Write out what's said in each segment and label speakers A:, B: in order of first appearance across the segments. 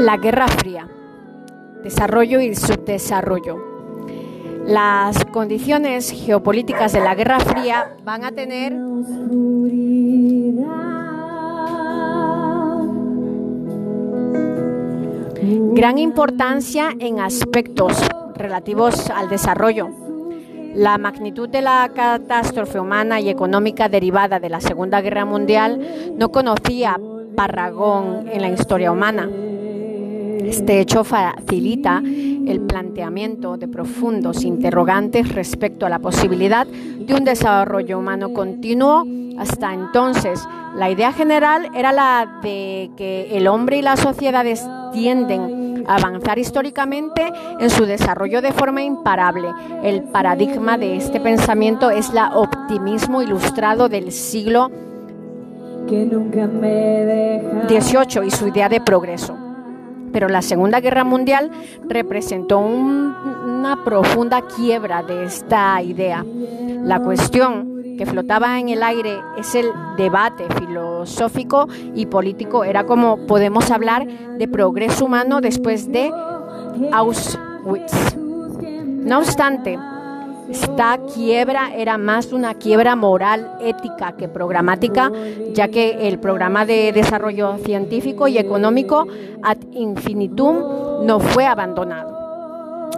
A: La Guerra Fría, desarrollo y subdesarrollo. Las condiciones geopolíticas de la Guerra Fría van a tener gran importancia en aspectos relativos al desarrollo. La magnitud de la catástrofe humana y económica derivada de la Segunda Guerra Mundial no conocía parragón en la historia humana. Este hecho facilita el planteamiento de profundos interrogantes respecto a la posibilidad de un desarrollo humano continuo. Hasta entonces, la idea general era la de que el hombre y las sociedades tienden avanzar históricamente en su desarrollo de forma imparable. El paradigma de este pensamiento es el optimismo ilustrado del siglo XVIII y su idea de progreso pero la Segunda Guerra Mundial representó una profunda quiebra de esta idea. La cuestión que flotaba en el aire es el debate filosófico y político. Era como podemos hablar de progreso humano después de Auschwitz. No obstante, esta quiebra era más una quiebra moral, ética que programática, ya que el programa de desarrollo científico y económico ad infinitum no fue abandonado.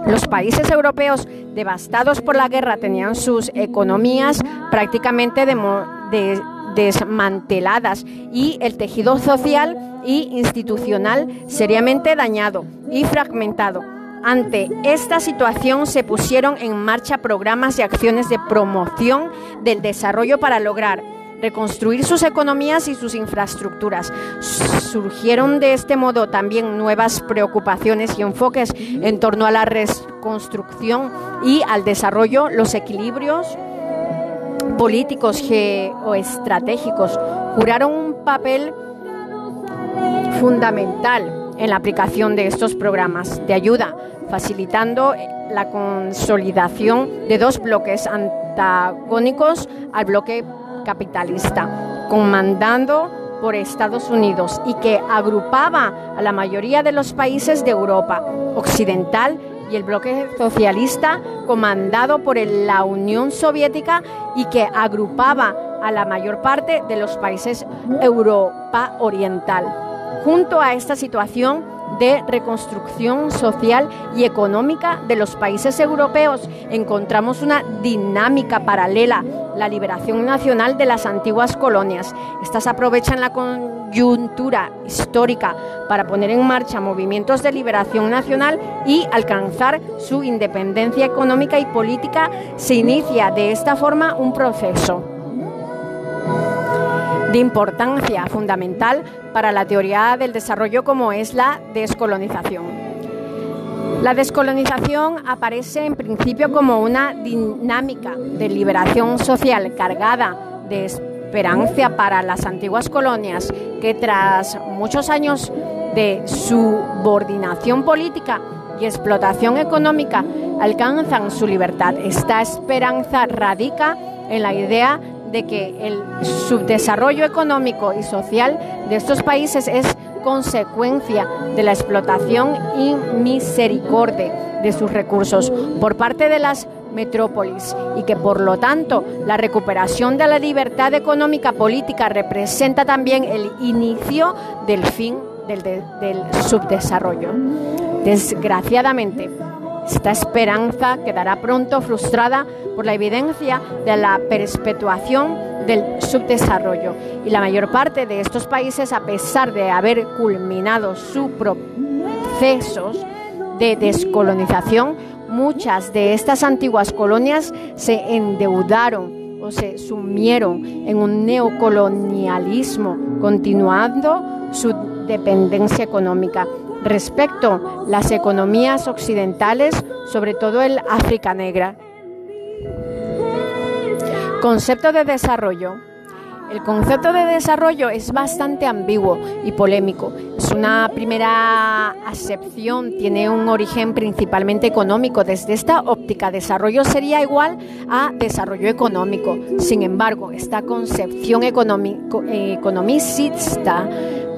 A: Los países europeos devastados por la guerra tenían sus economías prácticamente desmanteladas y el tejido social e institucional seriamente dañado y fragmentado. Ante esta situación se pusieron en marcha programas y acciones de promoción del desarrollo para lograr reconstruir sus economías y sus infraestructuras. Surgieron de este modo también nuevas preocupaciones y enfoques en torno a la reconstrucción y al desarrollo, los equilibrios políticos geoestratégicos juraron un papel fundamental en la aplicación de estos programas de ayuda, facilitando la consolidación de dos bloques antagónicos al bloque capitalista, comandando por Estados Unidos y que agrupaba a la mayoría de los países de Europa Occidental y el bloque socialista comandado por la Unión Soviética y que agrupaba a la mayor parte de los países Europa Oriental. Junto a esta situación de reconstrucción social y económica de los países europeos, encontramos una dinámica paralela, la liberación nacional de las antiguas colonias. Estas aprovechan la coyuntura histórica para poner en marcha movimientos de liberación nacional y alcanzar su independencia económica y política. Se inicia de esta forma un proceso de importancia fundamental para la teoría del desarrollo como es la descolonización. La descolonización aparece en principio como una dinámica de liberación social cargada de esperanza para las antiguas colonias que tras muchos años de subordinación política y explotación económica alcanzan su libertad. Esta esperanza radica en la idea de que el subdesarrollo económico y social de estos países es consecuencia de la explotación y misericordia de sus recursos por parte de las metrópolis y que por lo tanto la recuperación de la libertad económica política representa también el inicio del fin del, del subdesarrollo. Desgraciadamente, esta esperanza quedará pronto frustrada por la evidencia de la perpetuación del subdesarrollo. Y la mayor parte de estos países, a pesar de haber culminado sus procesos de descolonización, muchas de estas antiguas colonias se endeudaron o se sumieron en un neocolonialismo, continuando su dependencia económica respecto las economías occidentales, sobre todo el África Negra. Concepto de desarrollo. El concepto de desarrollo es bastante ambiguo y polémico. Es una primera acepción, tiene un origen principalmente económico. Desde esta óptica, desarrollo sería igual a desarrollo económico. Sin embargo, esta concepción economicista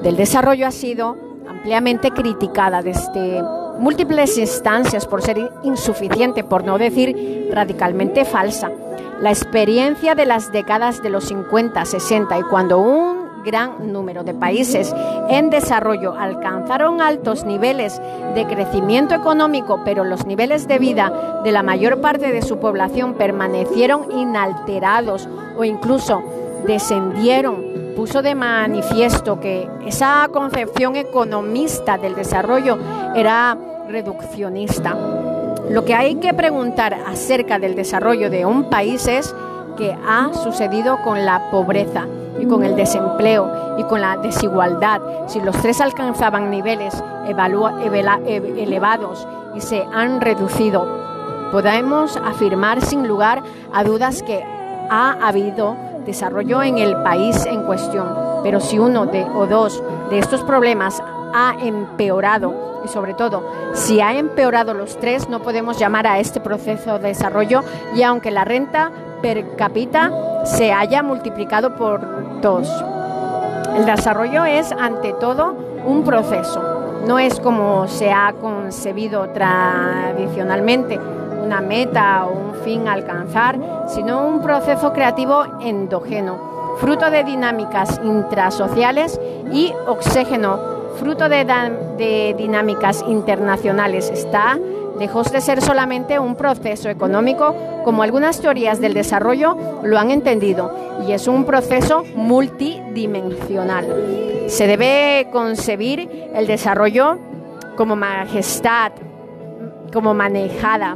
A: del desarrollo ha sido ampliamente criticada desde múltiples instancias por ser insuficiente, por no decir radicalmente falsa. La experiencia de las décadas de los 50, 60 y cuando un gran número de países en desarrollo alcanzaron altos niveles de crecimiento económico, pero los niveles de vida de la mayor parte de su población permanecieron inalterados o incluso descendieron puso de manifiesto que esa concepción economista del desarrollo era reduccionista. Lo que hay que preguntar acerca del desarrollo de un país es qué ha sucedido con la pobreza y con el desempleo y con la desigualdad. Si los tres alcanzaban niveles elevados y se han reducido, podemos afirmar sin lugar a dudas que ha habido desarrollo en el país en cuestión. Pero si uno o dos de estos problemas ha empeorado y sobre todo si ha empeorado los tres, no podemos llamar a este proceso de desarrollo y aunque la renta per cápita se haya multiplicado por dos. El desarrollo es ante todo un proceso, no es como se ha concebido tradicionalmente una meta o un fin a alcanzar, sino un proceso creativo endógeno, fruto de dinámicas intrasociales y oxígeno, fruto de, de dinámicas internacionales. Está lejos de ser solamente un proceso económico, como algunas teorías del desarrollo lo han entendido, y es un proceso multidimensional. Se debe concebir el desarrollo como majestad, como manejada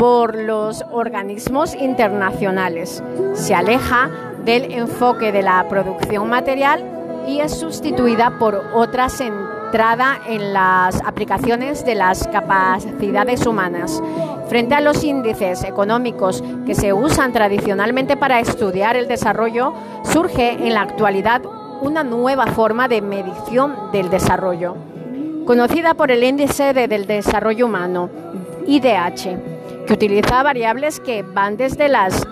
A: por los organismos internacionales. Se aleja del enfoque de la producción material y es sustituida por otra centrada en las aplicaciones de las capacidades humanas. Frente a los índices económicos que se usan tradicionalmente para estudiar el desarrollo, surge en la actualidad una nueva forma de medición del desarrollo, conocida por el Índice del Desarrollo Humano, IDH que utiliza variables que van desde las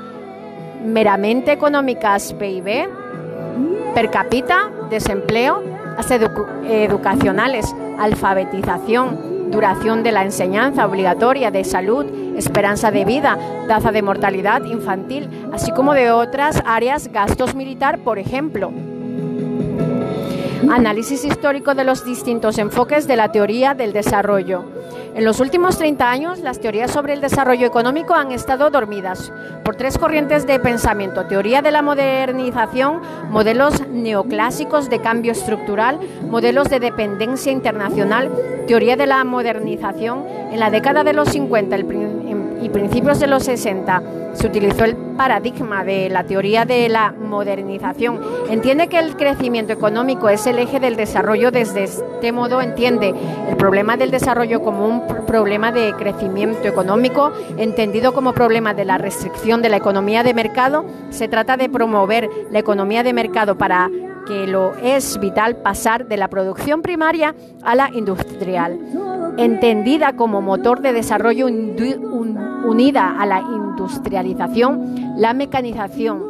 A: meramente económicas PIB, per cápita, desempleo, hasta educacionales, alfabetización, duración de la enseñanza obligatoria de salud, esperanza de vida, tasa de mortalidad infantil, así como de otras áreas, gastos militar, por ejemplo. Análisis histórico de los distintos enfoques de la teoría del desarrollo. En los últimos 30 años, las teorías sobre el desarrollo económico han estado dormidas por tres corrientes de pensamiento. Teoría de la modernización, modelos neoclásicos de cambio estructural, modelos de dependencia internacional, teoría de la modernización. En la década de los 50 y principios de los 60 se utilizó el paradigma de la teoría de la modernización. Entiende que el crecimiento económico es el eje del desarrollo. Desde este modo entiende el problema del desarrollo como un problema de crecimiento económico, entendido como problema de la restricción de la economía de mercado. Se trata de promover la economía de mercado para que lo es vital pasar de la producción primaria a la industrial, entendida como motor de desarrollo unida a la industrialización, la mecanización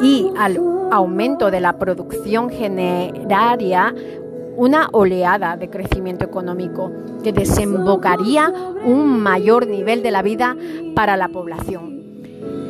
A: y al aumento de la producción generaria una oleada de crecimiento económico que desembocaría un mayor nivel de la vida para la población.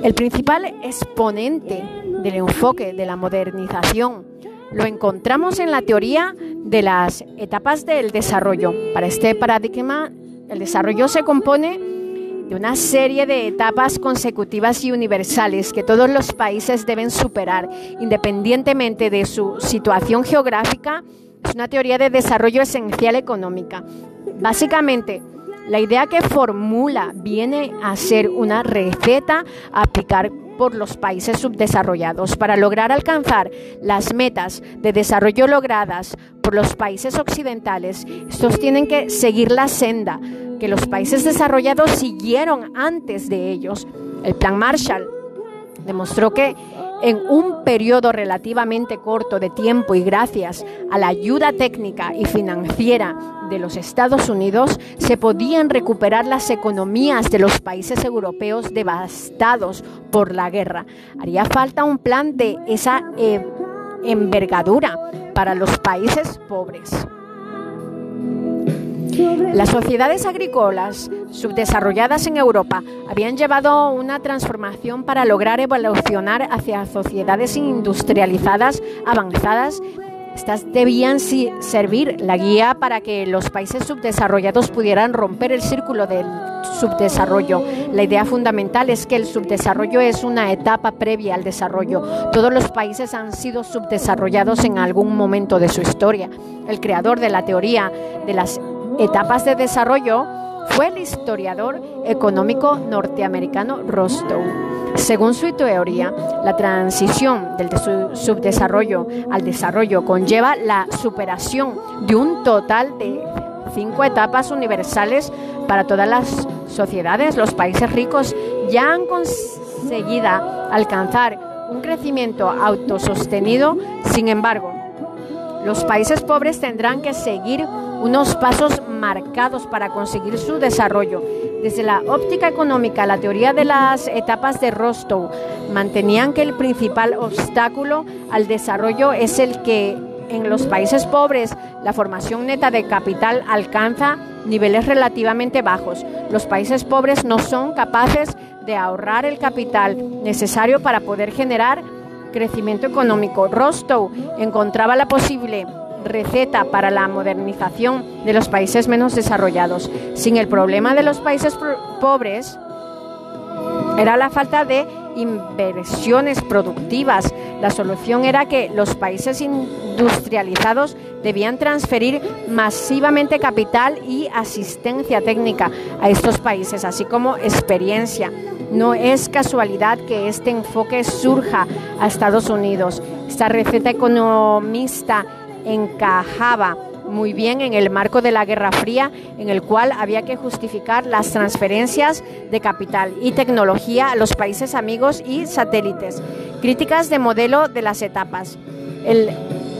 A: El principal exponente del enfoque de la modernización lo encontramos en la teoría de las etapas del desarrollo. Para este paradigma, el desarrollo se compone de una serie de etapas consecutivas y universales que todos los países deben superar, independientemente de su situación geográfica. Es una teoría de desarrollo esencial económica. Básicamente, la idea que formula viene a ser una receta a aplicar por los países subdesarrollados para lograr alcanzar las metas de desarrollo logradas por los países occidentales. Estos tienen que seguir la senda que los países desarrollados siguieron antes de ellos. El Plan Marshall demostró que en un periodo relativamente corto de tiempo y gracias a la ayuda técnica y financiera de los Estados Unidos, se podían recuperar las economías de los países europeos devastados por la guerra. Haría falta un plan de esa eh, envergadura para los países pobres. Las sociedades agrícolas subdesarrolladas en Europa habían llevado una transformación para lograr evolucionar hacia sociedades industrializadas avanzadas. Estas debían servir la guía para que los países subdesarrollados pudieran romper el círculo del subdesarrollo. La idea fundamental es que el subdesarrollo es una etapa previa al desarrollo. Todos los países han sido subdesarrollados en algún momento de su historia. El creador de la teoría de las etapas de desarrollo fue el historiador económico norteamericano Rostow. Según su teoría, la transición del subdesarrollo al desarrollo conlleva la superación de un total de cinco etapas universales para todas las sociedades. Los países ricos ya han conseguido alcanzar un crecimiento autosostenido, sin embargo, los países pobres tendrán que seguir unos pasos marcados para conseguir su desarrollo. Desde la óptica económica, la teoría de las etapas de Rostow mantenían que el principal obstáculo al desarrollo es el que en los países pobres la formación neta de capital alcanza niveles relativamente bajos. Los países pobres no son capaces de ahorrar el capital necesario para poder generar crecimiento económico. Rostow encontraba la posible receta para la modernización de los países menos desarrollados. Sin el problema de los países pobres era la falta de inversiones productivas. La solución era que los países industrializados debían transferir masivamente capital y asistencia técnica a estos países, así como experiencia. No es casualidad que este enfoque surja a Estados Unidos. Esta receta economista encajaba muy bien en el marco de la Guerra Fría, en el cual había que justificar las transferencias de capital y tecnología a los países amigos y satélites. Críticas de modelo de las etapas. El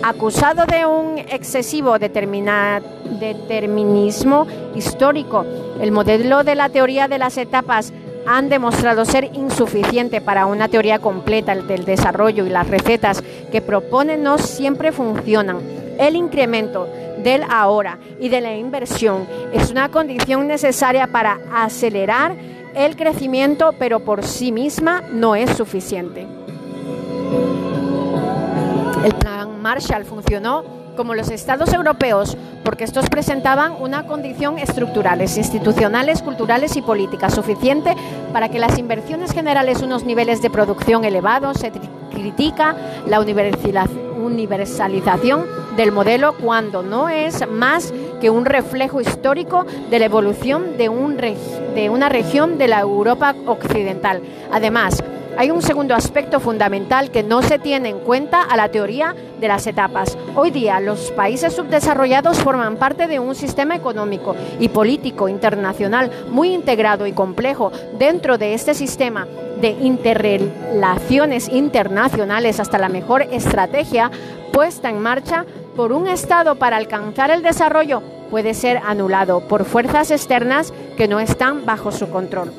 A: acusado de un excesivo determinismo histórico, el modelo de la teoría de las etapas han demostrado ser insuficiente para una teoría completa del desarrollo y las recetas que proponen no siempre funcionan. El incremento del ahora y de la inversión es una condición necesaria para acelerar el crecimiento, pero por sí misma no es suficiente. El plan Marshall funcionó como los estados europeos, porque estos presentaban una condición estructurales, institucionales, culturales y políticas suficiente para que las inversiones generales unos niveles de producción elevados. Se critica la universalización del modelo cuando no es más que un reflejo histórico de la evolución de, un de una región de la Europa occidental. Además, hay un segundo aspecto fundamental que no se tiene en cuenta a la teoría de las etapas. Hoy día los países subdesarrollados forman parte de un sistema económico y político internacional muy integrado y complejo. Dentro de este sistema de interrelaciones internacionales hasta la mejor estrategia puesta en marcha por un Estado para alcanzar el desarrollo puede ser anulado por fuerzas externas que no están bajo su control.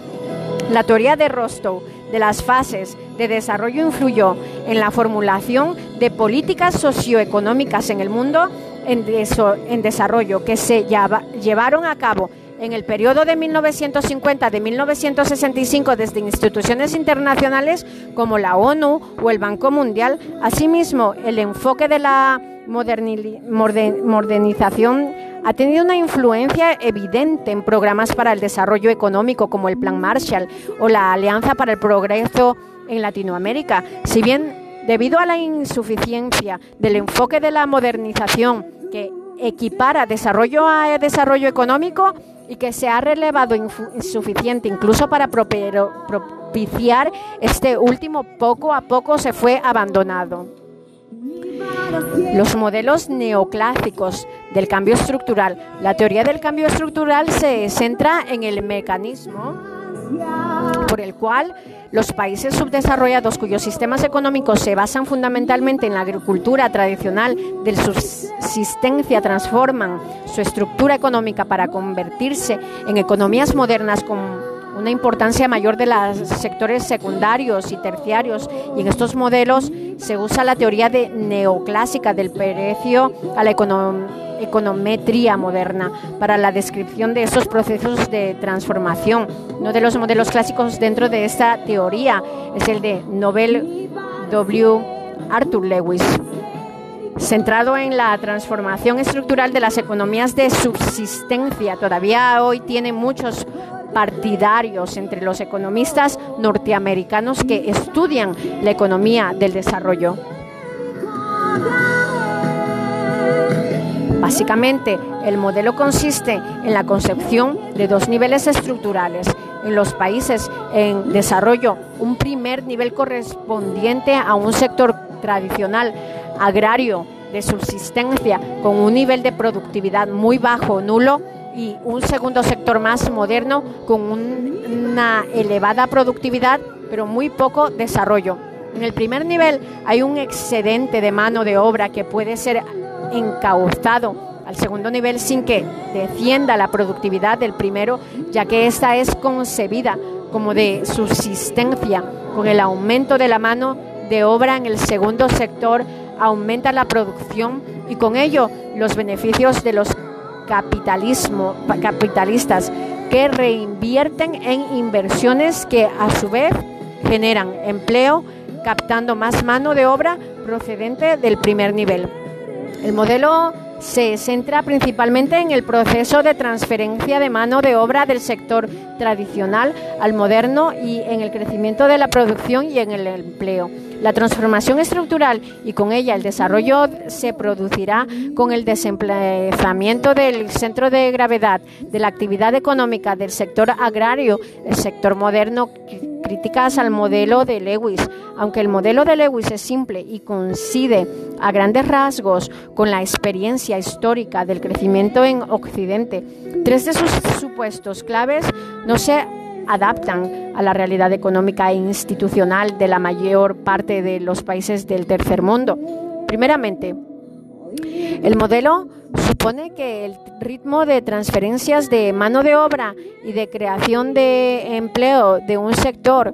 A: La teoría de Rostow de las fases de desarrollo influyó en la formulación de políticas socioeconómicas en el mundo en, desarrollo que se llevaron a cabo en el periodo de 1950 de 1965 desde instituciones internacionales como la ONU o el Banco Mundial. Asimismo, el enfoque de la modernización ha tenido una influencia evidente en programas para el desarrollo económico como el Plan Marshall o la Alianza para el Progreso en Latinoamérica. Si bien debido a la insuficiencia del enfoque de la modernización que equipara desarrollo a desarrollo económico y que se ha relevado insuficiente incluso para propiciar este último, poco a poco se fue abandonado. Los modelos neoclásicos del cambio estructural. La teoría del cambio estructural se centra en el mecanismo por el cual los países subdesarrollados cuyos sistemas económicos se basan fundamentalmente en la agricultura tradicional de subsistencia transforman su estructura económica para convertirse en economías modernas con una importancia mayor de los sectores secundarios y terciarios y en estos modelos se usa la teoría de neoclásica del precio a la econometría moderna para la descripción de estos procesos de transformación. Uno de los modelos clásicos dentro de esta teoría es el de Nobel W. Arthur Lewis centrado en la transformación estructural de las economías de subsistencia. Todavía hoy tiene muchos partidarios entre los economistas norteamericanos que estudian la economía del desarrollo. Básicamente, el modelo consiste en la concepción de dos niveles estructurales. En los países en desarrollo, un primer nivel correspondiente a un sector tradicional agrario de subsistencia con un nivel de productividad muy bajo, nulo, y un segundo sector más moderno con una elevada productividad, pero muy poco desarrollo. En el primer nivel hay un excedente de mano de obra que puede ser encauzado al segundo nivel sin que defienda la productividad del primero, ya que esta es concebida como de subsistencia. Con el aumento de la mano de obra en el segundo sector aumenta la producción y con ello los beneficios de los capitalismo, capitalistas que reinvierten en inversiones que a su vez generan empleo captando más mano de obra procedente del primer nivel. El modelo se centra principalmente en el proceso de transferencia de mano de obra del sector tradicional al moderno y en el crecimiento de la producción y en el empleo. La transformación estructural y con ella el desarrollo se producirá con el desplazamiento del centro de gravedad de la actividad económica del sector agrario, el sector moderno críticas al modelo de Lewis. Aunque el modelo de Lewis es simple y coincide a grandes rasgos con la experiencia histórica del crecimiento en Occidente, tres de sus supuestos claves no se adaptan a la realidad económica e institucional de la mayor parte de los países del tercer mundo. Primeramente, el modelo supone que el ritmo de transferencias de mano de obra y de creación de empleo de un sector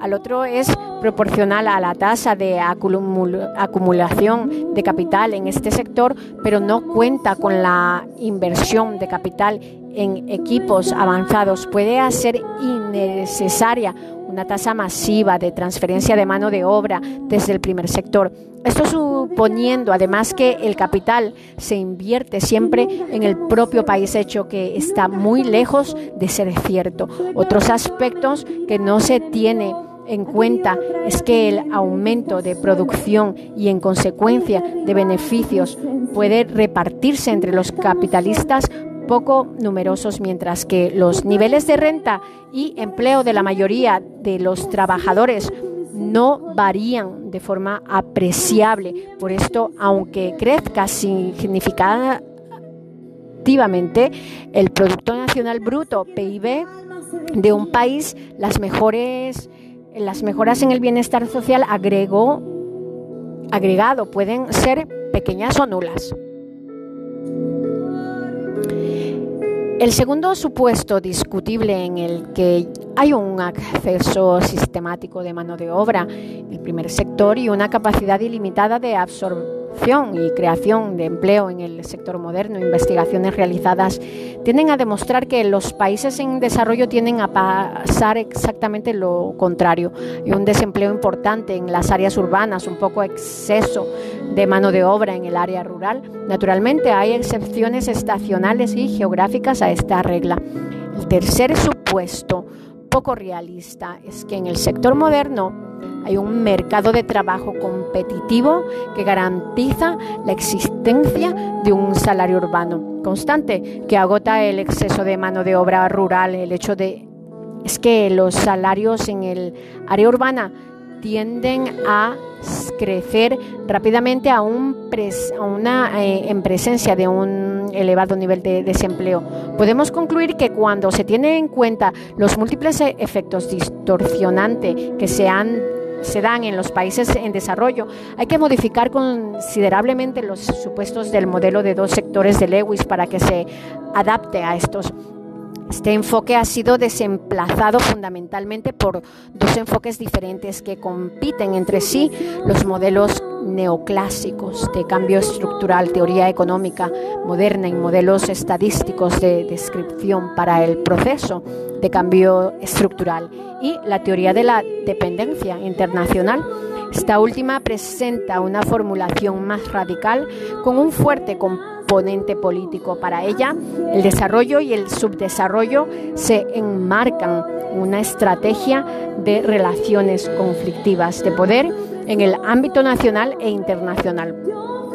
A: al otro es proporcional a la tasa de acumulación de capital en este sector, pero no cuenta con la inversión de capital en equipos avanzados. Puede hacer innecesaria una tasa masiva de transferencia de mano de obra desde el primer sector. Esto suponiendo además que el capital se invierte siempre en el propio país hecho que está muy lejos de ser cierto. Otros aspectos que no se tiene en cuenta es que el aumento de producción y en consecuencia de beneficios puede repartirse entre los capitalistas poco numerosos, mientras que los niveles de renta y empleo de la mayoría de los trabajadores no varían de forma apreciable. Por esto, aunque crezca significativamente el Producto Nacional Bruto, PIB, de un país, las mejores las mejoras en el bienestar social agregó, agregado pueden ser pequeñas o nulas. El segundo supuesto discutible en el que hay un acceso sistemático de mano de obra, el primer sector y una capacidad ilimitada de y creación de empleo en el sector moderno, investigaciones realizadas, tienden a demostrar que los países en desarrollo tienden a pasar exactamente lo contrario. Hay un desempleo importante en las áreas urbanas, un poco exceso de mano de obra en el área rural. Naturalmente hay excepciones estacionales y geográficas a esta regla. El tercer supuesto poco realista es que en el sector moderno hay un mercado de trabajo competitivo que garantiza la existencia de un salario urbano constante que agota el exceso de mano de obra rural. El hecho de es que los salarios en el área urbana tienden a crecer rápidamente a una, eh, en presencia de un elevado nivel de desempleo. Podemos concluir que cuando se tiene en cuenta los múltiples e-, efectos distorsionantes que se se dan en los países en desarrollo, hay que modificar considerablemente los supuestos del modelo de dos sectores de Lewis para que se adapte a estos este enfoque ha sido desemplazado fundamentalmente por dos enfoques diferentes que compiten entre sí, los modelos neoclásicos de cambio estructural, teoría económica moderna y modelos estadísticos de descripción para el proceso de cambio estructural y la teoría de la dependencia internacional. Esta última presenta una formulación más radical con un fuerte componente político. Para ella, el desarrollo y el subdesarrollo se enmarcan una estrategia de relaciones conflictivas de poder en el ámbito nacional e internacional.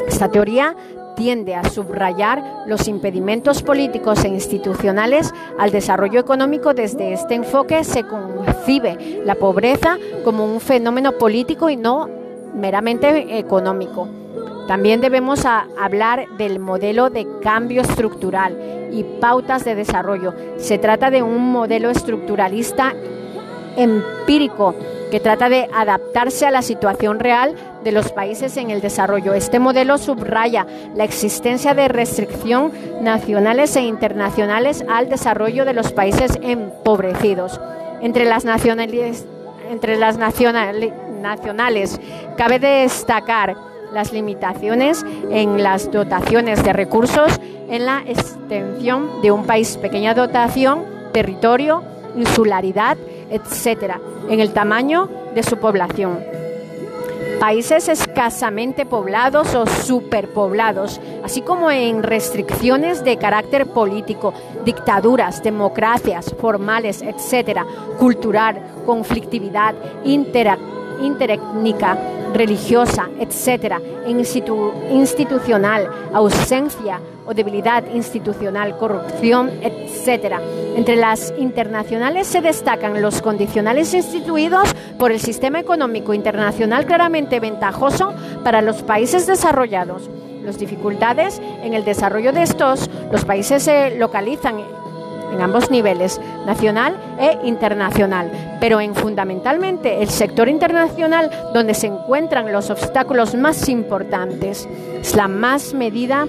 A: Esta teoría tiende a subrayar los impedimentos políticos e institucionales al desarrollo económico. Desde este enfoque se concibe la pobreza como un fenómeno político y no meramente económico. También debemos hablar del modelo de cambio estructural y pautas de desarrollo. Se trata de un modelo estructuralista empírico que trata de adaptarse a la situación real de los países en el desarrollo. Este modelo subraya la existencia de restricción nacionales e internacionales al desarrollo de los países empobrecidos. Entre las nacionales, entre las nacionales cabe destacar las limitaciones en las dotaciones de recursos, en la extensión de un país, pequeña dotación, territorio, insularidad, etcétera, en el tamaño de su población. Países escasamente poblados o superpoblados, así como en restricciones de carácter político, dictaduras, democracias formales, etcétera, cultural, conflictividad, interétnica, religiosa, etcétera, institucional, ausencia o debilidad institucional, corrupción, etcétera. Entre las internacionales se destacan los condicionales instituidos por el sistema económico internacional claramente ventajoso para los países desarrollados. Las dificultades en el desarrollo de estos, los países se localizan en ambos niveles, nacional e internacional, pero en fundamentalmente el sector internacional donde se encuentran los obstáculos más importantes. Es la más medida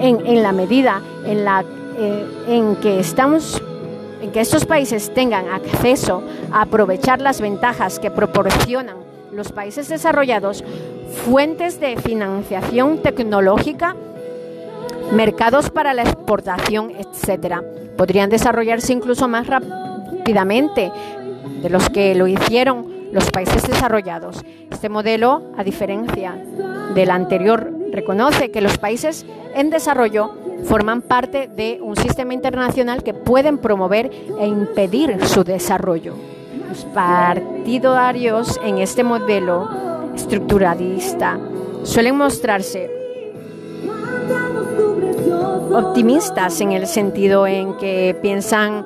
A: en, la medida en la eh, en que estamos en que estos países tengan acceso a aprovechar las ventajas que proporcionan los países desarrollados, fuentes de financiación tecnológica mercados para la exportación, etcétera. Podrían desarrollarse incluso más rápidamente de los que lo hicieron los países desarrollados. Este modelo, a diferencia del anterior, reconoce que los países en desarrollo forman parte de un sistema internacional que pueden promover e impedir su desarrollo. Los partidarios en este modelo estructuralista suelen mostrarse optimistas en el sentido en que piensan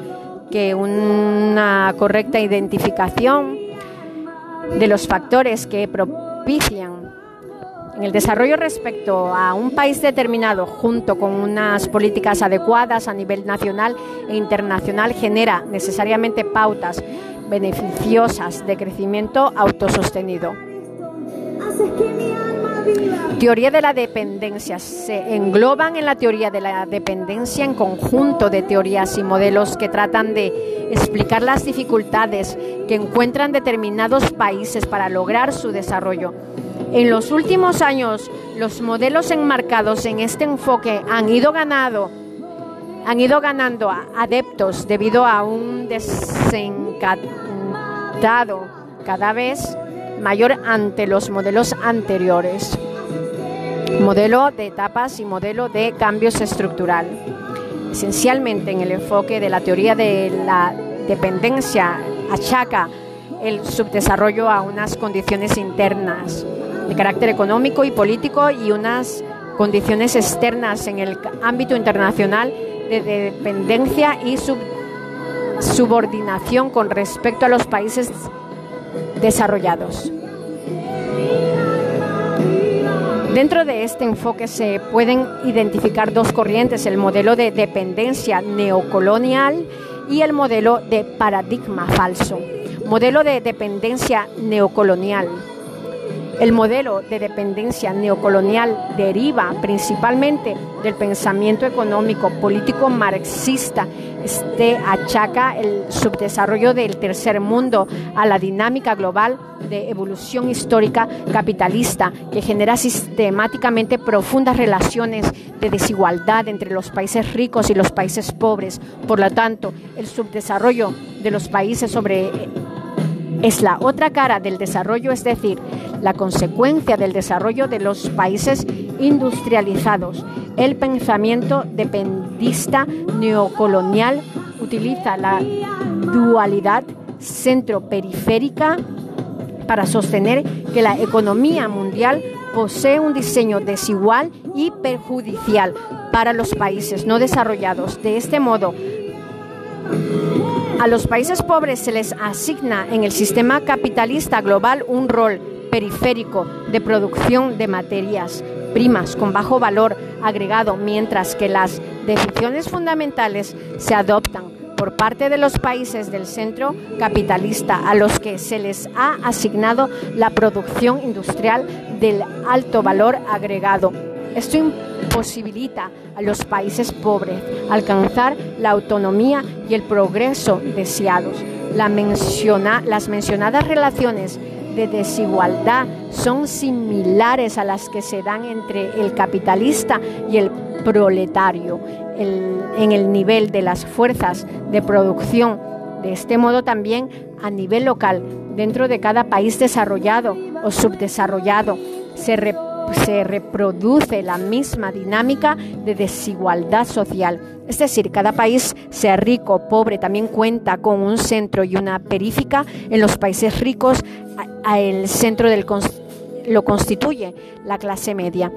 A: que una correcta identificación de los factores que propician en el desarrollo respecto a un país determinado junto con unas políticas adecuadas a nivel nacional e internacional genera necesariamente pautas beneficiosas de crecimiento autosostenido. Teoría de la dependencia. Se engloban en la teoría de la dependencia en conjunto de teorías y modelos que tratan de explicar las dificultades que encuentran determinados países para lograr su desarrollo. En los últimos años, los modelos enmarcados en este enfoque han ido ganando, han ido ganando adeptos debido a un desencantado cada vez mayor ante los modelos anteriores modelo de etapas y modelo de cambios estructural. Esencialmente en el enfoque de la teoría de la dependencia achaca el subdesarrollo a unas condiciones internas de carácter económico y político y unas condiciones externas en el ámbito internacional de dependencia y subordinación con respecto a los países desarrollados. Dentro de este enfoque se pueden identificar dos corrientes, el modelo de dependencia neocolonial y el modelo de paradigma falso. Modelo de dependencia neocolonial el modelo de dependencia neocolonial deriva principalmente del pensamiento económico político marxista. Este achaca el subdesarrollo del tercer mundo a la dinámica global de evolución histórica capitalista que genera sistemáticamente profundas relaciones de desigualdad entre los países ricos y los países pobres. Por lo tanto, el subdesarrollo de los países sobre es la otra cara del desarrollo, es decir, la consecuencia del desarrollo de los países industrializados. El pensamiento dependista neocolonial utiliza la dualidad centro-periférica para sostener que la economía mundial posee un diseño desigual y perjudicial para los países no desarrollados. De este modo, a los países pobres se les asigna en el sistema capitalista global un rol periférico de producción de materias primas con bajo valor agregado, mientras que las decisiones fundamentales se adoptan por parte de los países del centro capitalista a los que se les ha asignado la producción industrial del alto valor agregado. Esto imposibilita a los países pobres alcanzar la autonomía y el progreso deseados. Las mencionadas relaciones de desigualdad son similares a las que se dan entre el capitalista y el proletario en el nivel de las fuerzas de producción. De este modo también a nivel local, dentro de cada país desarrollado o subdesarrollado, se se reproduce la misma dinámica de desigualdad social. Es decir, cada país, sea rico pobre, también cuenta con un centro y una perífica. En los países ricos, el centro del, lo constituye la clase media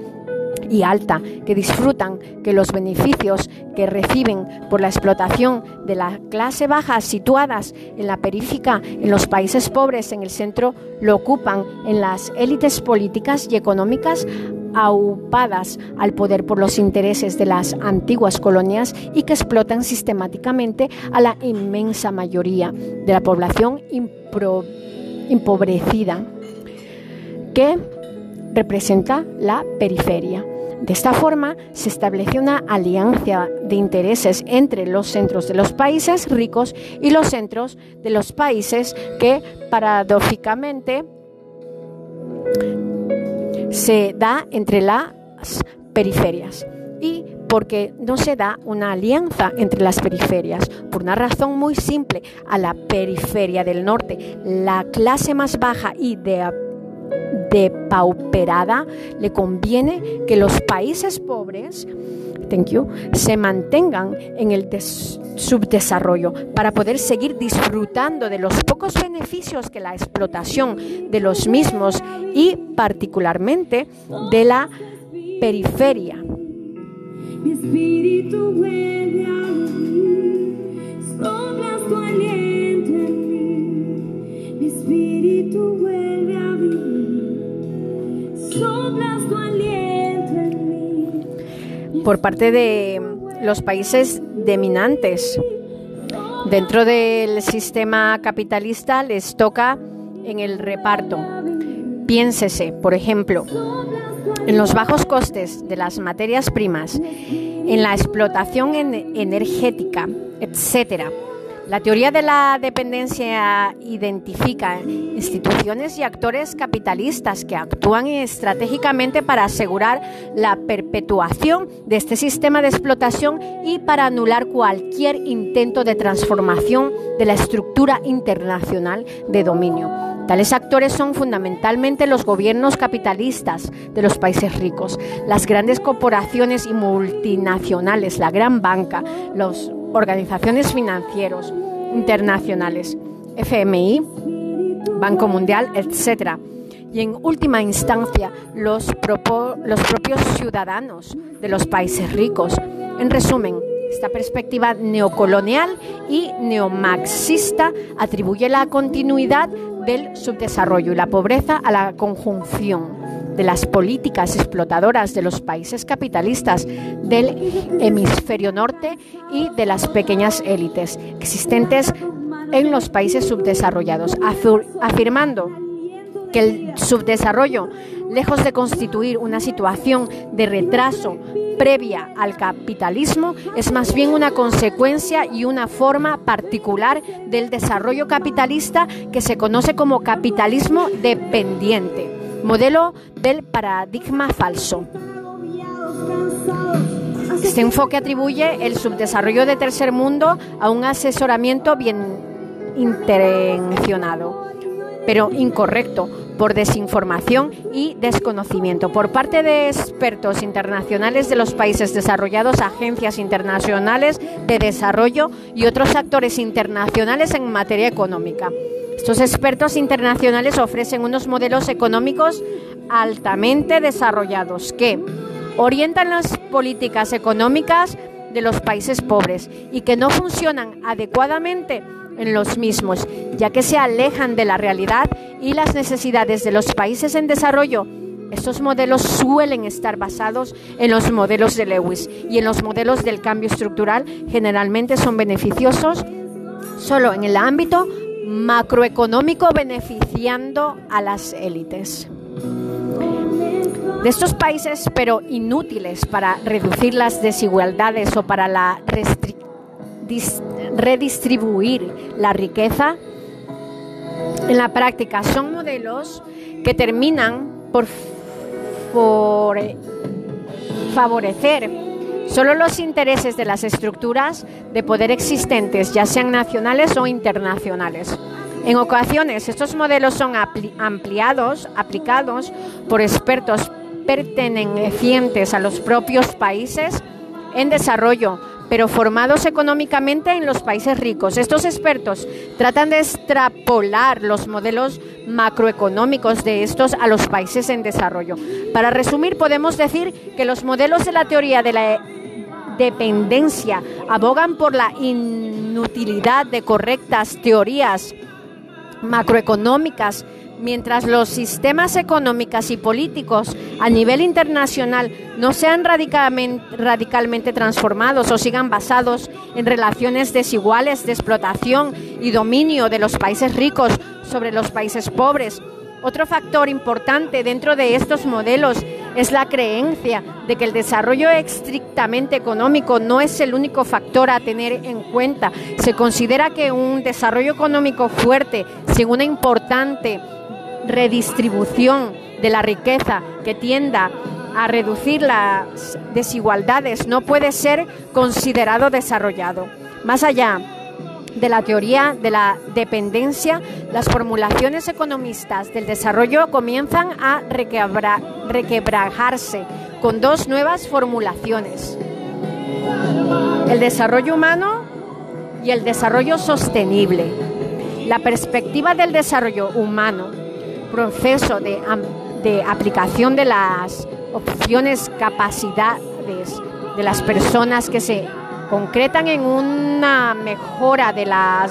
A: y alta, que disfrutan que los beneficios que reciben por la explotación de la clase baja situadas en la perífica, en los países pobres, en el centro, lo ocupan en las élites políticas y económicas aupadas al poder por los intereses de las antiguas colonias y que explotan sistemáticamente a la inmensa mayoría de la población empobrecida que representa la periferia. De esta forma, se establece una alianza de intereses entre los centros de los países ricos y los centros de los países que, paradójicamente, se da entre las periferias. Y porque no se da una alianza entre las periferias, por una razón muy simple, a la periferia del norte, la clase más baja y de depauperada, le conviene que los países pobres thank you, se mantengan en el subdesarrollo para poder seguir disfrutando de los pocos beneficios que la explotación de los mismos y particularmente de la periferia. Mi espíritu a mi espíritu por parte de los países dominantes. Dentro del sistema capitalista les toca en el reparto. Piénsese, por ejemplo, en los bajos costes de las materias primas, en la explotación energética, etcétera la teoría de la dependencia identifica instituciones y actores capitalistas que actúan estratégicamente para asegurar la perpetuación de este sistema de explotación y para anular cualquier intento de transformación de la estructura internacional de dominio. Tales actores son fundamentalmente los gobiernos capitalistas de los países ricos, las grandes corporaciones y multinacionales, la gran banca, las organizaciones financieros internacionales, FMI, Banco Mundial, etc. Y en última instancia, los, propios ciudadanos de los países ricos. En resumen, esta perspectiva neocolonial y neomarxista atribuye la continuidad del subdesarrollo y la pobreza a la conjunción de las políticas explotadoras de los países capitalistas del hemisferio norte y de las pequeñas élites existentes en los países subdesarrollados, afirmando que el subdesarrollo, lejos de constituir una situación de retraso previa al capitalismo, es más bien una consecuencia y una forma particular del desarrollo capitalista que se conoce como capitalismo dependiente, modelo del paradigma falso. Este enfoque atribuye el subdesarrollo de tercer mundo a un asesoramiento bien intencionado, pero incorrecto por desinformación y desconocimiento por parte de expertos internacionales de los países desarrollados, agencias internacionales de desarrollo y otros actores internacionales en materia económica. Estos expertos internacionales ofrecen unos modelos económicos altamente desarrollados que orientan las políticas económicas de los países pobres y que no funcionan adecuadamente en los mismos, ya que se alejan de la realidad y las necesidades de los países en desarrollo. Estos modelos suelen estar basados en los modelos de Lewis y en los modelos del cambio estructural generalmente son beneficiosos solo en el ámbito macroeconómico beneficiando a las élites de estos países, pero inútiles para reducir las desigualdades o para la redistribuir la riqueza, en la práctica son modelos que terminan por, favorecer solo los intereses de las estructuras de poder existentes, ya sean nacionales o internacionales. En ocasiones, estos modelos son ampliados, aplicados por expertos pertenecientes a los propios países en desarrollo, pero formados económicamente en los países ricos. Estos expertos tratan de extrapolar los modelos macroeconómicos de estos a los países en desarrollo. Para resumir, podemos decir que los modelos de la teoría de la dependencia abogan por la inutilidad de correctas teorías macroeconómicas mientras los sistemas económicos y políticos a nivel internacional no sean radicalmente, transformados o sigan basados en relaciones desiguales de explotación y dominio de los países ricos sobre los países pobres. Otro factor importante dentro de estos modelos es la creencia de que el desarrollo estrictamente económico no es el único factor a tener en cuenta. Se considera que un desarrollo económico fuerte, sin una importante redistribución de la riqueza que tienda a reducir las desigualdades no puede ser considerado desarrollado. Más allá de la teoría de la dependencia, las formulaciones economistas del desarrollo comienzan a requebrajarse con dos nuevas formulaciones. El desarrollo humano y el desarrollo sostenible. La perspectiva del desarrollo humano proceso de, de aplicación de las opciones, capacidades de las personas que se concretan en una mejora de la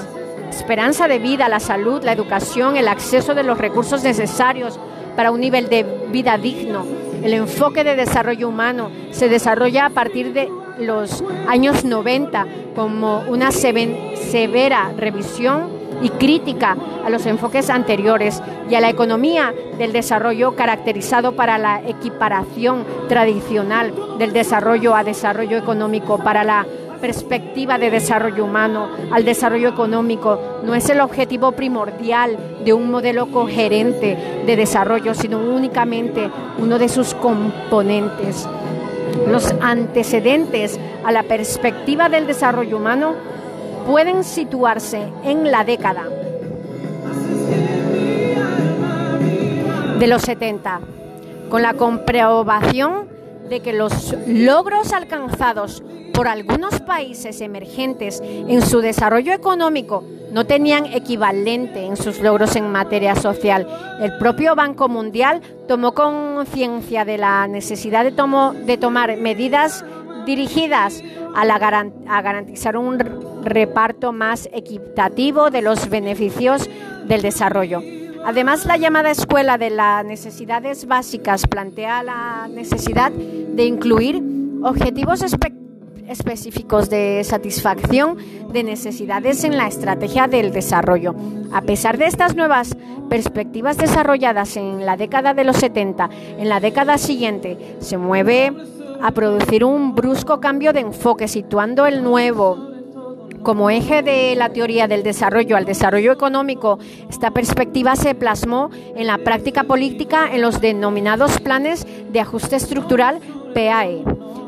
A: esperanza de vida, la salud, la educación, el acceso de los recursos necesarios para un nivel de vida digno. El enfoque de desarrollo humano se desarrolla a partir de los años 90 como una severa revisión y crítica a los enfoques anteriores y a la economía del desarrollo caracterizado para la equiparación tradicional del desarrollo a desarrollo económico, para la perspectiva de desarrollo humano al desarrollo económico no es el objetivo primordial de un modelo coherente de desarrollo, sino únicamente uno de sus componentes. Los antecedentes a la perspectiva del desarrollo humano pueden situarse en la década de los 70, con la comprobación de que los logros alcanzados por algunos países emergentes en su desarrollo económico no tenían equivalente en sus logros en materia social. El propio Banco Mundial tomó conciencia de la necesidad de, de tomar medidas dirigidas a, la garantizar un reparto más equitativo de los beneficios del desarrollo. Además, la llamada Escuela de las Necesidades Básicas plantea la necesidad de incluir objetivos específicos de satisfacción de necesidades en la estrategia del desarrollo. A pesar de estas nuevas perspectivas desarrolladas en la década de los 70, en la década siguiente se mueve a producir un brusco cambio de enfoque, situando el nuevo como eje de la teoría del desarrollo al desarrollo económico, esta perspectiva se plasmó en la práctica política en los denominados planes de ajuste estructural PAE,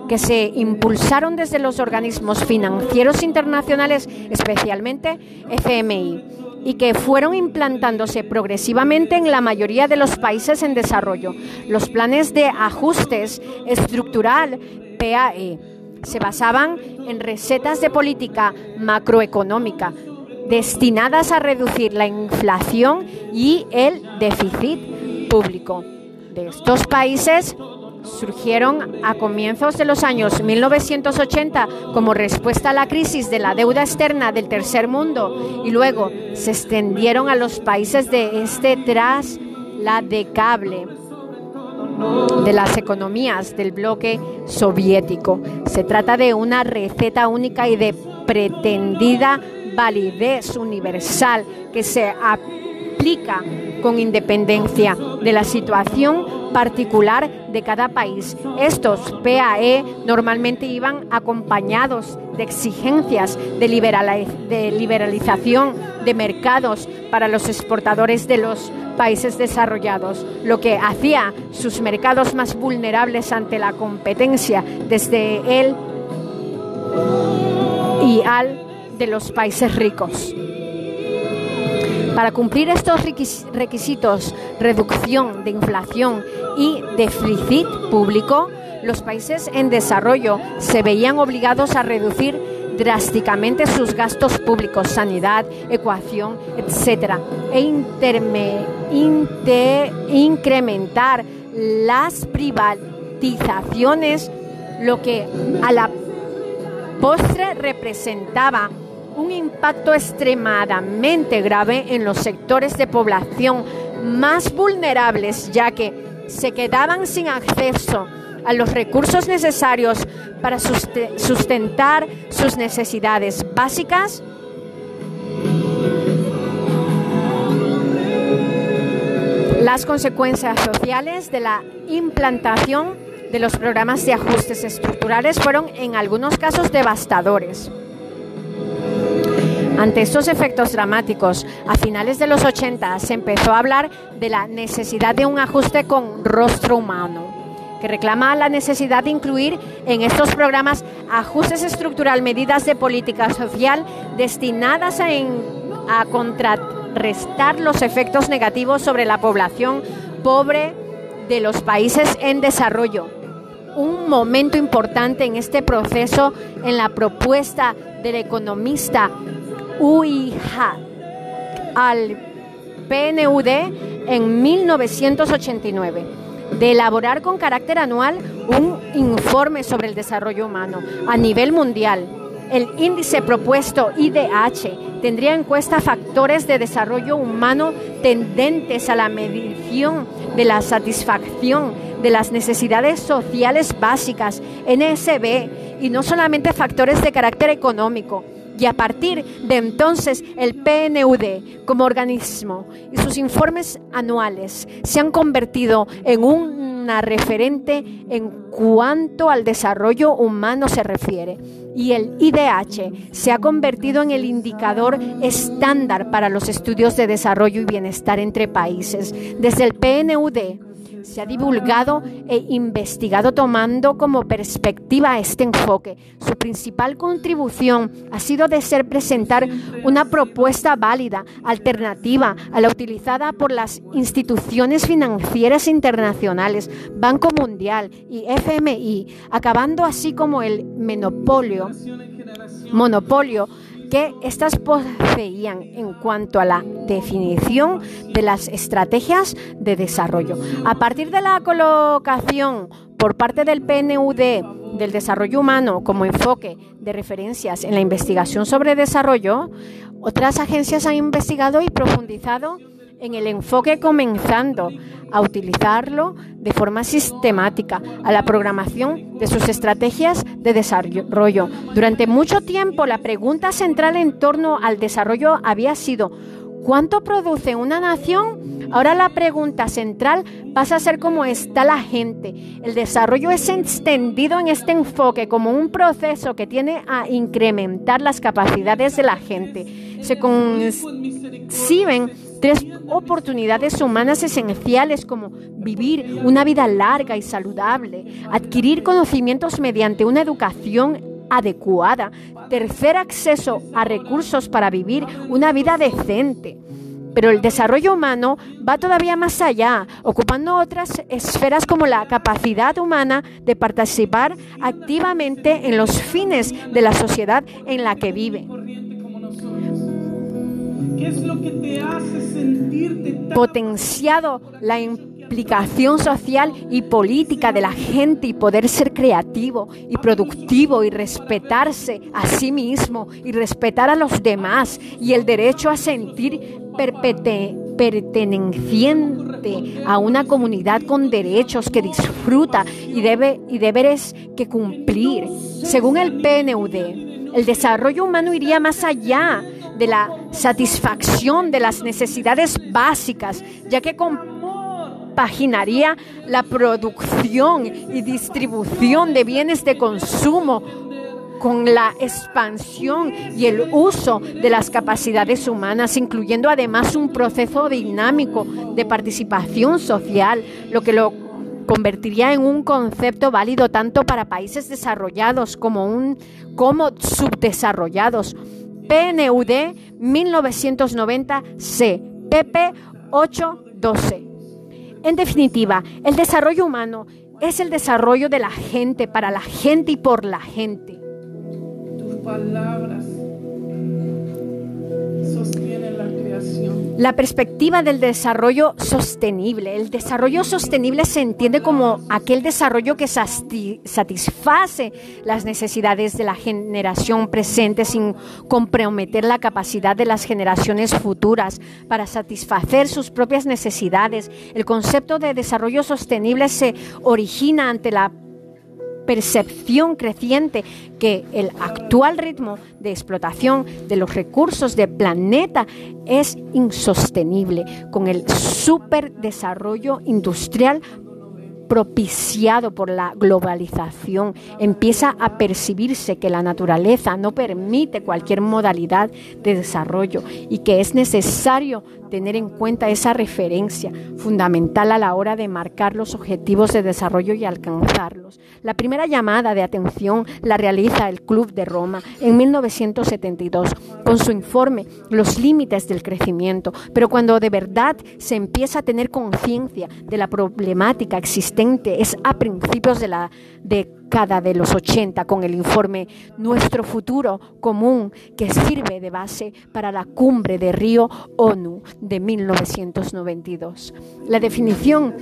A: que se impulsaron desde los organismos financieros internacionales, especialmente FMI, y que fueron implantándose progresivamente en la mayoría de los países en desarrollo. Los planes de ajustes estructural PAE se basaban en recetas de política macroeconómica destinadas a reducir la inflación y el déficit público. De estos países surgieron a comienzos de los años 1980 como respuesta a la crisis de la deuda externa del tercer mundo y luego se extendieron a los países de este tras la decable de las economías del bloque soviético. Se trata de una receta única y de pretendida validez universal que se aplica con independencia de la situación particular de cada país. Estos PAE normalmente iban acompañados de exigencias de, liberalización de mercados para los exportadores de los países desarrollados, lo que hacía sus mercados más vulnerables ante la competencia desde él y al de los países ricos. Para cumplir estos requisitos, reducción de inflación y déficit público, los países en desarrollo se veían obligados a reducir drásticamente sus gastos públicos, sanidad, ecuación, etcétera, e incrementar las privatizaciones, lo que a la postre representaba un impacto extremadamente grave en los sectores de población más vulnerables, ya que se quedaban sin acceso a los recursos necesarios para sustentar sus necesidades básicas? Las consecuencias sociales de la implantación de los programas de ajustes estructurales fueron en algunos casos devastadores. Ante estos efectos dramáticos, a finales de los 80 se empezó a hablar de la necesidad de un ajuste con rostro humano que reclama la necesidad de incluir en estos programas ajustes estructural, medidas de política social destinadas a, a contrarrestar los efectos negativos sobre la población pobre de los países en desarrollo. Un momento importante en este proceso en la propuesta del economista UIHA al PNUD en 1989 de elaborar con carácter anual un informe sobre el desarrollo humano a nivel mundial. El índice propuesto IDH tendría en cuenta factores de desarrollo humano tendentes a la medición de la satisfacción de las necesidades sociales básicas, NSB, y no solamente factores de carácter económico y a partir de entonces el PNUD como organismo y sus informes anuales se han convertido en una referente en cuanto al desarrollo humano se refiere. Y el IDH se ha convertido en el indicador estándar para los estudios de desarrollo y bienestar entre países. Desde el PNUD se ha divulgado e investigado tomando como perspectiva este enfoque. Su principal contribución ha sido de ser presentar una propuesta válida, alternativa a la utilizada por las instituciones financieras internacionales, Banco Mundial y FMI, acabando así como el monopolio, monopolio que estas poseían en cuanto a la definición de las estrategias de desarrollo. A partir de la colocación por parte del PNUD del desarrollo humano como enfoque de referencias en la investigación sobre desarrollo, otras agencias han investigado y profundizado en el enfoque comenzando a utilizarlo de forma sistemática a la programación de sus estrategias de desarrollo. Durante mucho tiempo la pregunta central en torno al desarrollo había sido ¿cuánto produce una nación? Ahora la pregunta central pasa a ser cómo está la gente. El desarrollo es extendido en este enfoque como un proceso que tiene a incrementar las capacidades de la gente. Se conciben tres oportunidades humanas esenciales como vivir una vida larga y saludable, adquirir conocimientos mediante una educación adecuada, tercer acceso a recursos para vivir una vida decente. Pero el desarrollo humano va todavía más allá, ocupando otras esferas como la capacidad humana de participar activamente en los fines de la sociedad en la que vive. ¿Qué es lo que te hace sentirte potenciado la implicación social y política de la gente y poder ser creativo y productivo y respetarse a sí mismo y respetar a los demás y el derecho a sentir perteneciente a una comunidad con derechos que disfruta y, debe, y deberes que cumplir. Según el PNUD, el desarrollo humano iría más allá de la satisfacción de las necesidades básicas, ya que compaginaría la producción y distribución de bienes de consumo con la expansión y el uso de las capacidades humanas, incluyendo además un proceso dinámico de participación social, lo que lo convertiría en un concepto válido tanto para países desarrollados como, un, como subdesarrollados. PNUD 1990-C, PP 812. En definitiva, el desarrollo humano es el desarrollo de la gente, para la gente y por la gente. Tus palabras La perspectiva del desarrollo sostenible. El desarrollo sostenible se entiende como aquel desarrollo que satisface las necesidades de la generación presente sin comprometer la capacidad de las generaciones futuras para satisfacer sus propias necesidades. El concepto de desarrollo sostenible se origina ante la percepción creciente que el actual ritmo de explotación de los recursos del planeta es insostenible con el superdesarrollo industrial propiciado por la globalización, empieza a percibirse que la naturaleza no permite cualquier modalidad de desarrollo y que es necesario tener en cuenta esa referencia fundamental a la hora de marcar los objetivos de desarrollo y alcanzarlos. La primera llamada de atención la realiza el Club de Roma en 1972 con su informe Los límites del crecimiento, pero cuando de verdad se empieza a tener conciencia de la problemática existente es a principios de la década de los 80 con el informe Nuestro futuro común que sirve de base para la cumbre de Río ONU de 1992. La definición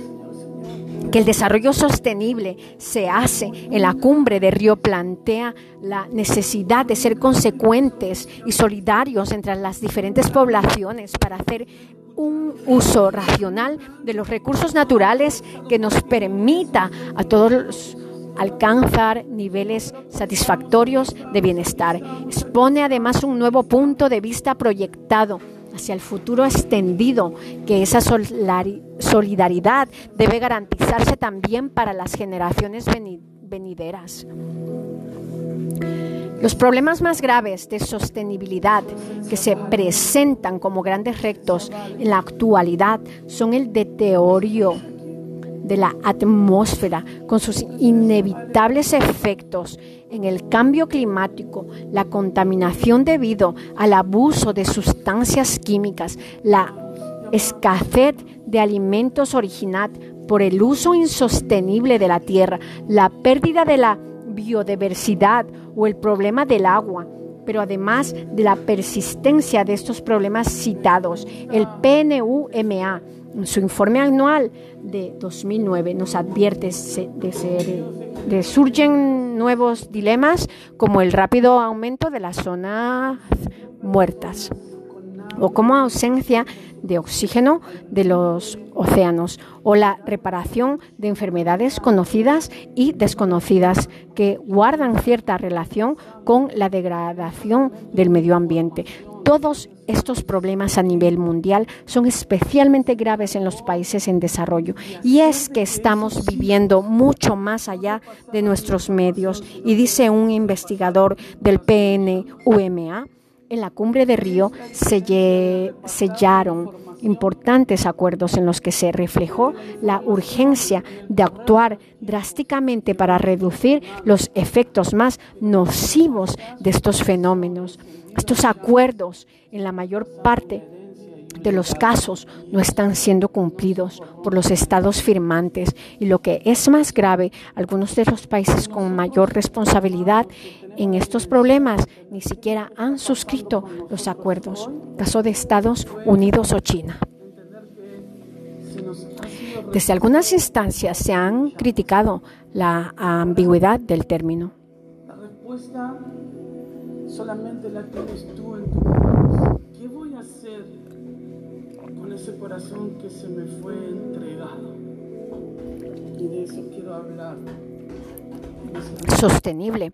A: que el desarrollo sostenible se hace en la cumbre de Río plantea la necesidad de ser consecuentes y solidarios entre las diferentes poblaciones para hacer un uso racional de los recursos naturales que nos permita a todos alcanzar niveles satisfactorios de bienestar. Expone además un nuevo punto de vista proyectado hacia el futuro extendido, que esa solidaridad debe garantizarse también para las generaciones venideras. Los problemas más graves de sostenibilidad que se presentan como grandes retos en la actualidad son el deterioro de la atmósfera con sus inevitables efectos en el cambio climático, la contaminación debido al abuso de sustancias químicas, la escasez de alimentos original por el uso insostenible de la tierra, la pérdida de la biodiversidad o el problema del agua, pero además de la persistencia de estos problemas citados, el PNUMA en su informe anual de 2009 nos advierte de, ser, de surgen nuevos dilemas como el rápido aumento de las zonas muertas o como ausencia de oxígeno de los océanos o la reparación de enfermedades conocidas y desconocidas que guardan cierta relación con la degradación del medio ambiente. Todos estos problemas a nivel mundial son especialmente graves en los países en desarrollo y es que estamos viviendo mucho más allá de nuestros medios y dice un investigador del PNUMA en la cumbre de Río se sellaron importantes acuerdos en los que se reflejó la urgencia de actuar drásticamente para reducir los efectos más nocivos de estos fenómenos. Estos acuerdos, en la mayor parte de los casos, no están siendo cumplidos por los estados firmantes y lo que es más grave, algunos de los países con mayor responsabilidad en estos problemas ni siquiera han suscrito los acuerdos, caso de Estados Unidos o China. Desde algunas instancias se han criticado la ambigüedad del término. La respuesta solamente la tienes tú en tu corazón. ¿Qué voy a hacer con ese corazón que se me fue entregado? Y de eso quiero hablar. Sostenible.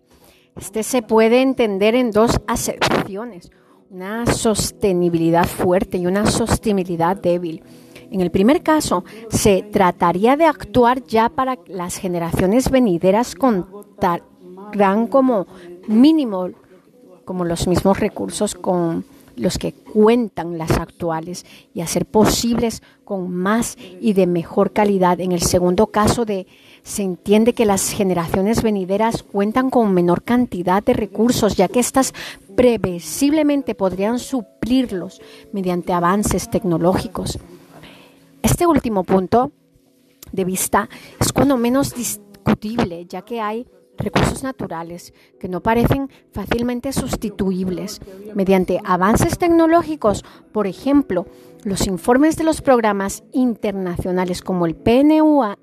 A: Este se puede entender en dos acepciones, una sostenibilidad fuerte y una sostenibilidad débil. En el primer caso, se trataría de actuar ya para las generaciones venideras contarán como mínimo como los mismos recursos con los que cuentan las actuales y hacer posibles con más y de mejor calidad. En el segundo caso de se entiende que las generaciones venideras cuentan con menor cantidad de recursos, ya que éstas previsiblemente podrían suplirlos mediante avances tecnológicos. Este último punto de vista es cuando menos discutible, ya que hay recursos naturales que no parecen fácilmente sustituibles. Mediante avances tecnológicos, por ejemplo, los informes de los programas internacionales como el PNUA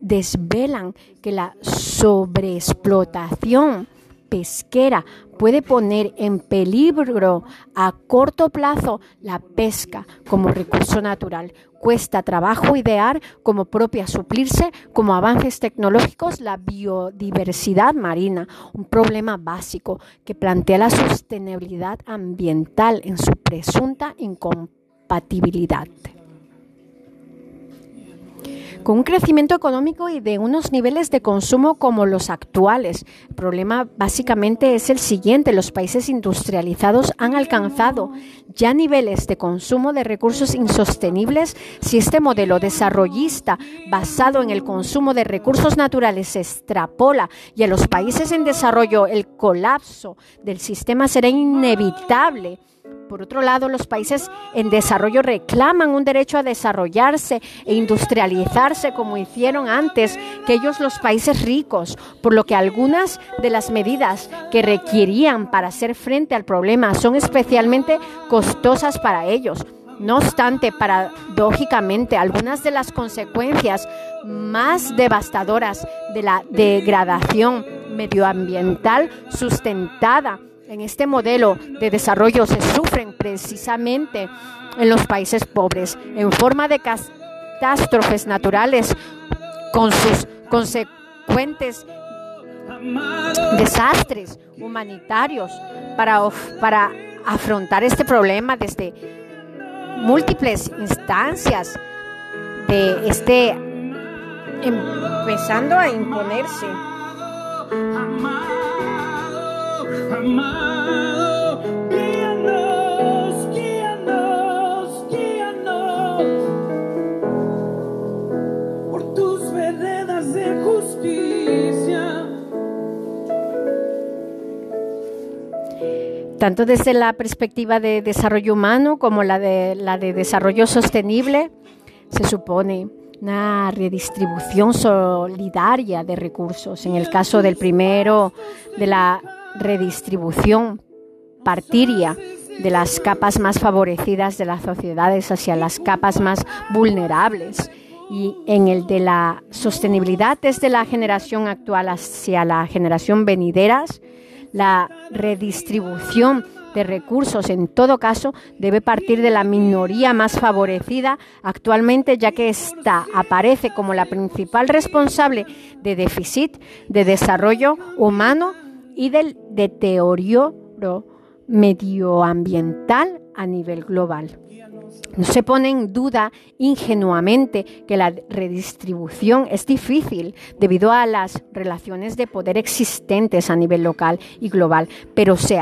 A: desvelan que la sobreexplotación pesquera puede poner en peligro a corto plazo la pesca como recurso natural. Cuesta trabajo idear como propia suplirse como avances tecnológicos la biodiversidad marina, un problema básico que plantea la sostenibilidad ambiental en su presunta incompatibilidad con un crecimiento económico y de unos niveles de consumo como los actuales. El problema básicamente es el siguiente. Los países industrializados han alcanzado ya niveles de consumo de recursos insostenibles si este modelo desarrollista basado en el consumo de recursos naturales se extrapola y a los países en desarrollo el colapso del sistema será inevitable por otro lado, los países en desarrollo reclaman un derecho a desarrollarse e industrializarse como hicieron antes que ellos los países ricos, por lo que algunas de las medidas que requerían para hacer frente al problema son especialmente costosas para ellos. No obstante, paradójicamente, algunas de las consecuencias más devastadoras de la degradación medioambiental sustentada en este modelo de desarrollo se sufren precisamente en los países pobres en forma de catástrofes naturales con sus consecuentes desastres humanitarios. Para, para afrontar este problema desde múltiples instancias de este empezando a imponerse
B: por tus veredas de justicia.
A: Tanto desde la perspectiva de desarrollo humano como la de, la de desarrollo sostenible, se supone una redistribución solidaria de recursos. En el caso del primero, de la redistribución partiría de las capas más favorecidas de las sociedades hacia las capas más vulnerables. Y en el de la sostenibilidad desde la generación actual hacia la generación venideras, la redistribución de recursos, en todo caso, debe partir de la minoría más favorecida actualmente, ya que ésta aparece como la principal responsable de déficit, de desarrollo humano y del deterioro medioambiental a nivel global. No se pone en duda ingenuamente que la redistribución es difícil debido a las relaciones de poder existentes a nivel local y global, pero se,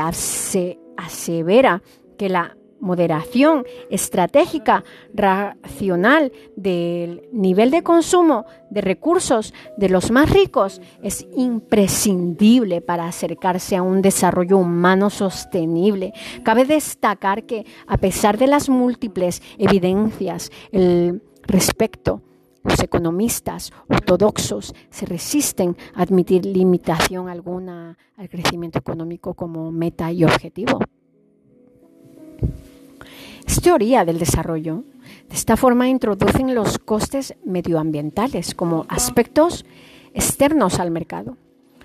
A: asevera que la moderación estratégica racional del nivel de consumo de recursos de los más ricos es imprescindible para acercarse a un desarrollo humano sostenible. Cabe destacar que a pesar de las múltiples evidencias el respecto, los economistas ortodoxos se resisten a admitir limitación alguna al crecimiento económico como meta y objetivo. Es teoría del desarrollo. De esta forma introducen los costes medioambientales como aspectos externos al mercado.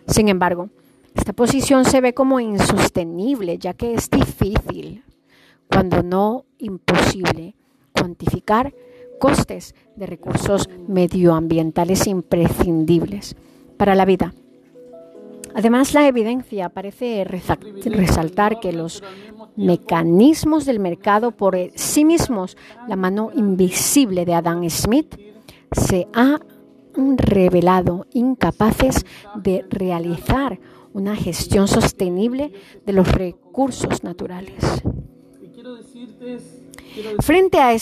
A: Sin embargo, esta posición se ve como insostenible ya que es difícil, cuando no imposible, cuantificar costes de recursos medioambientales imprescindibles para la vida. Además, la evidencia parece resaltar que los mecanismos del mercado por sí mismos, la mano invisible de Adam Smith, se ha revelado incapaces de realizar una gestión sostenible de los recursos naturales. Frente a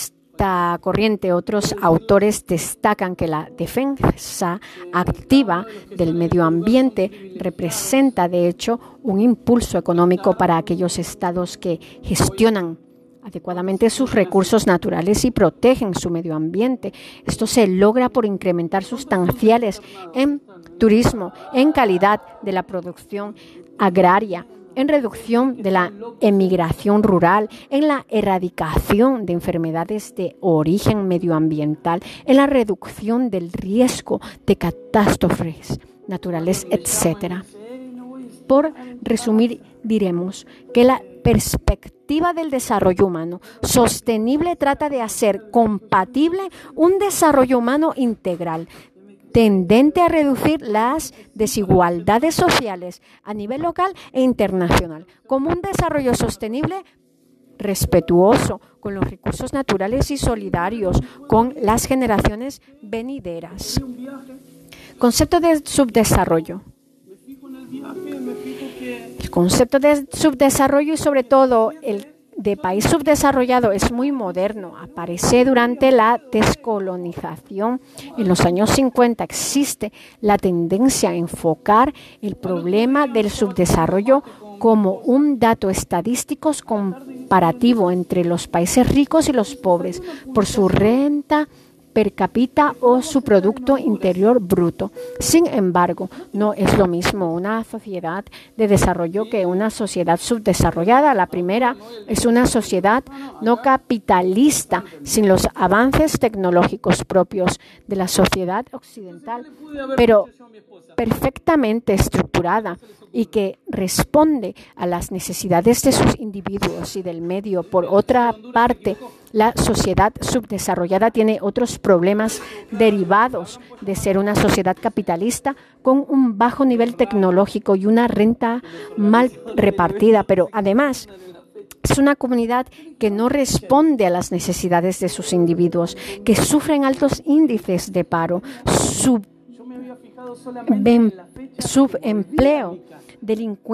A: esto, corriente, otros autores destacan que la defensa activa del medio ambiente representa, de hecho, un impulso económico para aquellos estados que gestionan adecuadamente sus recursos naturales y protegen su medio ambiente. Esto se logra por incrementar sustanciales en turismo, en calidad de la producción agraria, en reducción de la emigración rural, en la erradicación de enfermedades de origen medioambiental, en la reducción del riesgo de catástrofes naturales, etc. Por resumir, diremos que la perspectiva del desarrollo humano sostenible trata de hacer compatible un desarrollo humano integral, tendente a reducir las desigualdades sociales a nivel local e internacional, como un desarrollo sostenible respetuoso con los recursos naturales y solidarios con las generaciones venideras. Concepto de subdesarrollo. El concepto de subdesarrollo y sobre todo el de país subdesarrollado es muy moderno. Aparece durante la descolonización. En los años 50 existe la tendencia a enfocar el problema del subdesarrollo como un dato estadístico comparativo entre los países ricos y los pobres por su renta per cápita o su Producto Interior Bruto. Sin embargo, no es lo mismo una sociedad de desarrollo que una sociedad subdesarrollada. La primera es una sociedad no capitalista, sin los avances tecnológicos propios de la sociedad occidental, pero perfectamente estructurada y que responde a las necesidades de sus individuos y del medio. Por otra parte, la sociedad subdesarrollada tiene otros problemas derivados de ser una sociedad capitalista con un bajo nivel tecnológico y una renta mal repartida, pero además es una comunidad que no responde a las necesidades de sus individuos, que sufren altos índices de paro, subempleo, delincuencia